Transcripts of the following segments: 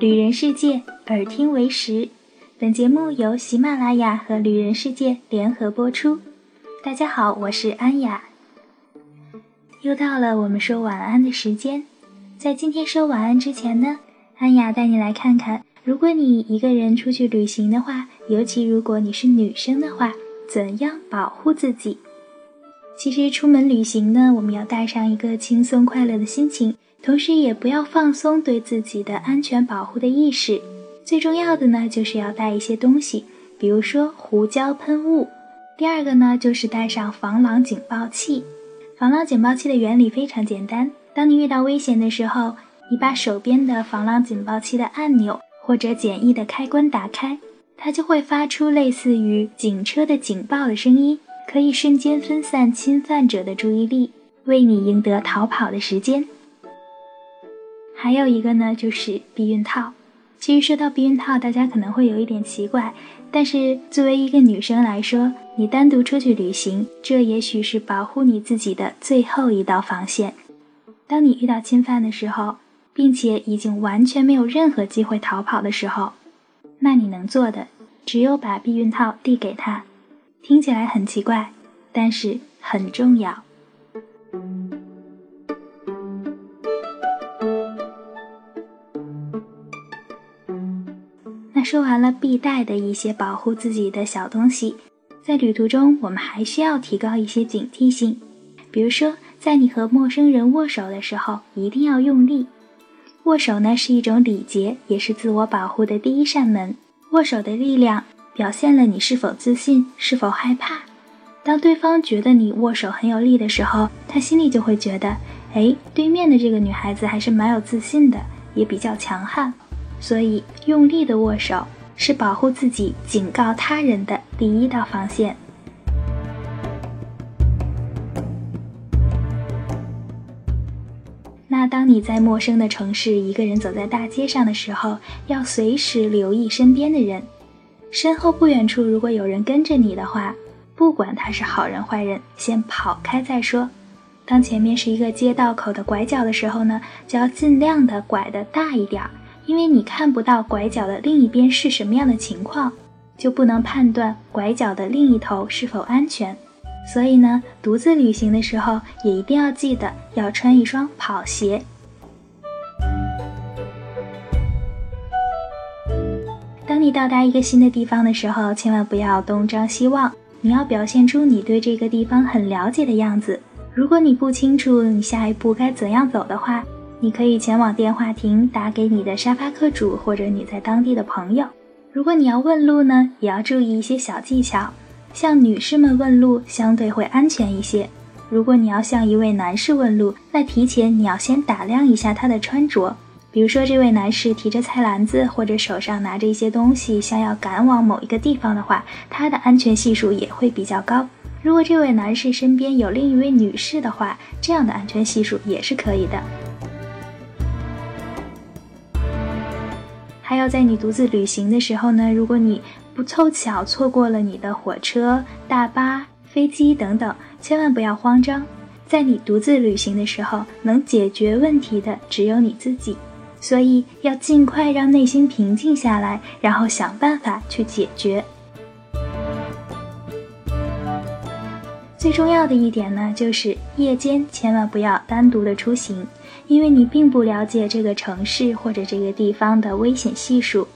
旅人世界，耳听为实。本节目由喜马拉雅和旅人世界联合播出。大家好，我是安雅。又到了我们说晚安的时间。在今天说晚安之前呢，安雅带你来看看，如果你一个人出去旅行的话，尤其如果你是女生的话，怎样保护自己？其实出门旅行呢，我们要带上一个轻松快乐的心情。同时，也不要放松对自己的安全保护的意识。最重要的呢，就是要带一些东西，比如说胡椒喷雾。第二个呢，就是带上防狼警报器。防狼警报器的原理非常简单：当你遇到危险的时候，你把手边的防狼警报器的按钮或者简易的开关打开，它就会发出类似于警车的警报的声音，可以瞬间分散侵犯者的注意力，为你赢得逃跑的时间。还有一个呢，就是避孕套。其实说到避孕套，大家可能会有一点奇怪，但是作为一个女生来说，你单独出去旅行，这也许是保护你自己的最后一道防线。当你遇到侵犯的时候，并且已经完全没有任何机会逃跑的时候，那你能做的只有把避孕套递给他。听起来很奇怪，但是很重要。那说完了必带的一些保护自己的小东西，在旅途中我们还需要提高一些警惕性。比如说，在你和陌生人握手的时候，一定要用力。握手呢是一种礼节，也是自我保护的第一扇门。握手的力量表现了你是否自信，是否害怕。当对方觉得你握手很有力的时候，他心里就会觉得，哎，对面的这个女孩子还是蛮有自信的，也比较强悍。所以，用力的握手是保护自己、警告他人的第一道防线。那当你在陌生的城市一个人走在大街上的时候，要随时留意身边的人。身后不远处如果有人跟着你的话，不管他是好人坏人，先跑开再说。当前面是一个街道口的拐角的时候呢，就要尽量的拐的大一点儿。因为你看不到拐角的另一边是什么样的情况，就不能判断拐角的另一头是否安全。所以呢，独自旅行的时候也一定要记得要穿一双跑鞋。当你到达一个新的地方的时候，千万不要东张西望，你要表现出你对这个地方很了解的样子。如果你不清楚你下一步该怎样走的话，你可以前往电话亭打给你的沙发客主或者你在当地的朋友。如果你要问路呢，也要注意一些小技巧。向女士们问路相对会安全一些。如果你要向一位男士问路，那提前你要先打量一下他的穿着。比如说这位男士提着菜篮子或者手上拿着一些东西，想要赶往某一个地方的话，他的安全系数也会比较高。如果这位男士身边有另一位女士的话，这样的安全系数也是可以的。要在你独自旅行的时候呢，如果你不凑巧错过了你的火车、大巴、飞机等等，千万不要慌张。在你独自旅行的时候，能解决问题的只有你自己，所以要尽快让内心平静下来，然后想办法去解决。最重要的一点呢，就是夜间千万不要单独的出行。因为你并不了解这个城市或者这个地方的危险系数。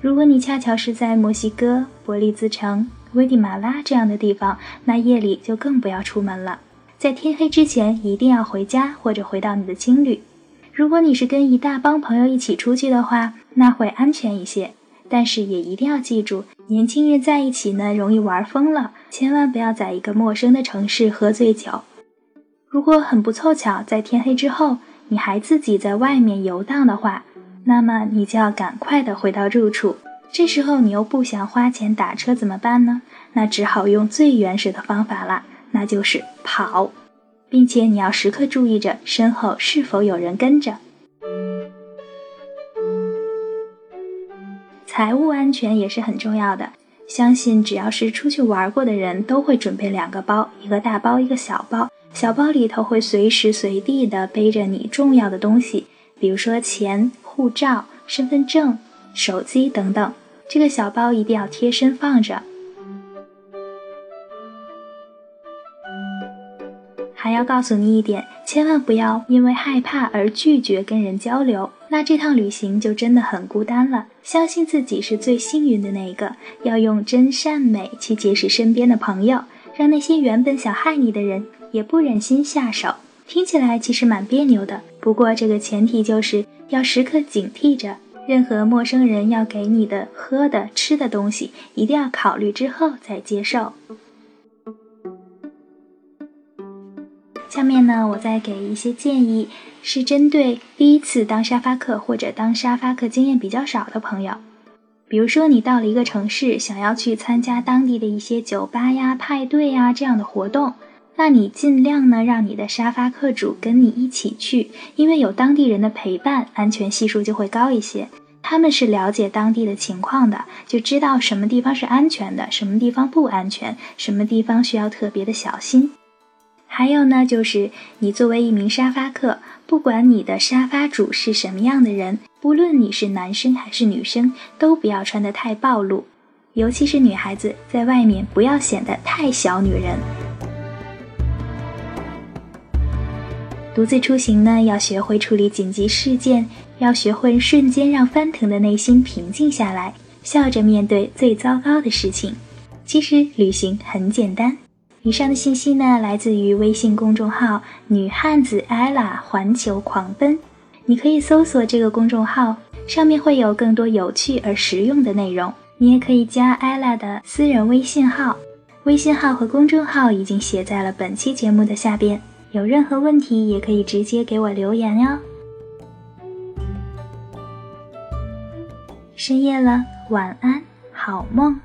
如果你恰巧是在墨西哥、伯利兹城、危地马拉这样的地方，那夜里就更不要出门了。在天黑之前一定要回家或者回到你的青旅。如果你是跟一大帮朋友一起出去的话，那会安全一些。但是也一定要记住，年轻人在一起呢容易玩疯了，千万不要在一个陌生的城市喝醉酒。如果很不凑巧，在天黑之后。你还自己在外面游荡的话，那么你就要赶快的回到住处。这时候你又不想花钱打车怎么办呢？那只好用最原始的方法了，那就是跑，并且你要时刻注意着身后是否有人跟着。财务安全也是很重要的，相信只要是出去玩过的人都会准备两个包，一个大包，一个小包。小包里头会随时随地的背着你重要的东西，比如说钱、护照、身份证、手机等等。这个小包一定要贴身放着。还要告诉你一点，千万不要因为害怕而拒绝跟人交流，那这趟旅行就真的很孤单了。相信自己是最幸运的那一个，要用真善美去结识身边的朋友，让那些原本想害你的人也不忍心下手。听起来其实蛮别扭的，不过这个前提就是要时刻警惕着，任何陌生人要给你的喝的、吃的东西，一定要考虑之后再接受。下面呢，我再给一些建议，是针对第一次当沙发客或者当沙发客经验比较少的朋友。比如说，你到了一个城市，想要去参加当地的一些酒吧呀、派对呀这样的活动，那你尽量呢让你的沙发客主跟你一起去，因为有当地人的陪伴，安全系数就会高一些。他们是了解当地的情况的，就知道什么地方是安全的，什么地方不安全，什么地方需要特别的小心。还有呢，就是你作为一名沙发客，不管你的沙发主是什么样的人，不论你是男生还是女生，都不要穿得太暴露，尤其是女孩子在外面不要显得太小女人。独自出行呢，要学会处理紧急事件，要学会瞬间让翻腾的内心平静下来，笑着面对最糟糕的事情。其实旅行很简单。以上的信息呢，来自于微信公众号“女汉子 ella 环球狂奔”，你可以搜索这个公众号，上面会有更多有趣而实用的内容。你也可以加 ella 的私人微信号，微信号和公众号已经写在了本期节目的下边。有任何问题，也可以直接给我留言哟。深夜了，晚安，好梦。